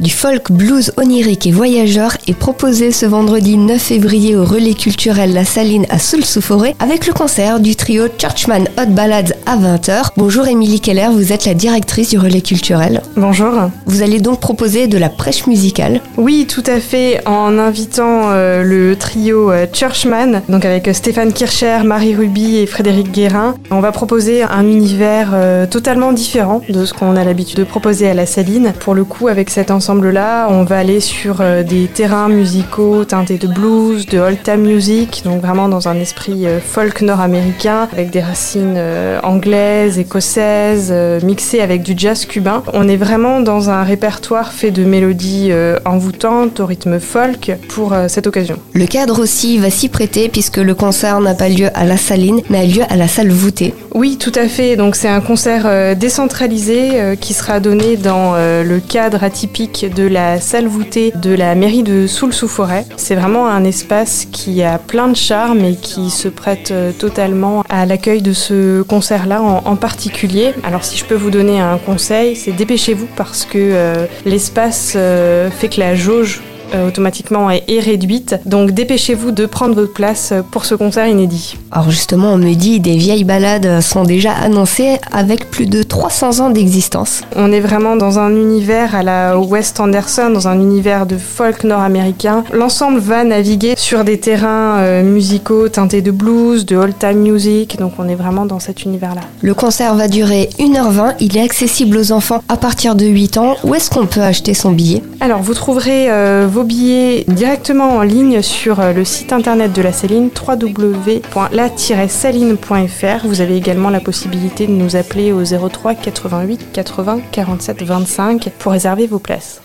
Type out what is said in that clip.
du folk blues onirique et voyageur est proposé ce vendredi 9 février au relais culturel La Saline à Soul-sous-Forêt avec le concert du trio Churchman Hot Ballads à 20h. Bonjour Émilie Keller, vous êtes la directrice du relais culturel. Bonjour. Vous allez donc proposer de la prêche musicale. Oui, tout à fait, en invitant euh, le trio euh, Churchman, donc avec euh, Stéphane Kircher, Marie Ruby et Frédéric Guérin. On va proposer un univers totalement différent de ce qu'on a l'habitude de proposer à La Saline. Pour le coup, avec cet ensemble-là, on va aller sur des terrains musicaux teintés de blues, de old time music, donc vraiment dans un esprit folk nord-américain, avec des racines anglaises, écossaises, mixées avec du jazz cubain. On est vraiment dans un répertoire fait de mélodies envoûtantes au rythme folk pour cette occasion. Le cadre aussi va s'y prêter puisque le concert n'a pas lieu à la Saline, mais a lieu à la salle voûtée. Oui, tout à fait. Donc c'est un concert euh, décentralisé euh, qui sera donné dans euh, le cadre atypique de la salle voûtée de la mairie de Soul-sous-Forêt. C'est vraiment un espace qui a plein de charme et qui se prête totalement à l'accueil de ce concert-là en, en, particulier. Alors si je peux vous donner un conseil, c'est dépêchez-vous parce que l'espace fait que la jauge euh, automatiquement est, réduite. Donc dépêchez-vous de prendre votre place pour ce concert inédit. Alors justement, on me dit des vieilles balades sont déjà annoncées avec plus de 300 ans d'existence. On est vraiment dans un univers à la West Anderson, dans un univers de folk nord-américain. L'ensemble va naviguer sur des terrains euh, musicaux teintés de blues, de old-time music, donc on est vraiment dans cet univers-là. Le concert va durer 1h20, il est accessible aux enfants à partir de 8 ans. Où est-ce qu'on peut acheter son billet? Alors vous trouverez euh, vos billets directement en ligne sur euh, le site internet de la Céline, www.la-saline.fr. Vous avez également la possibilité de nous appeler au 03 88 80 47 25 pour réserver vos places.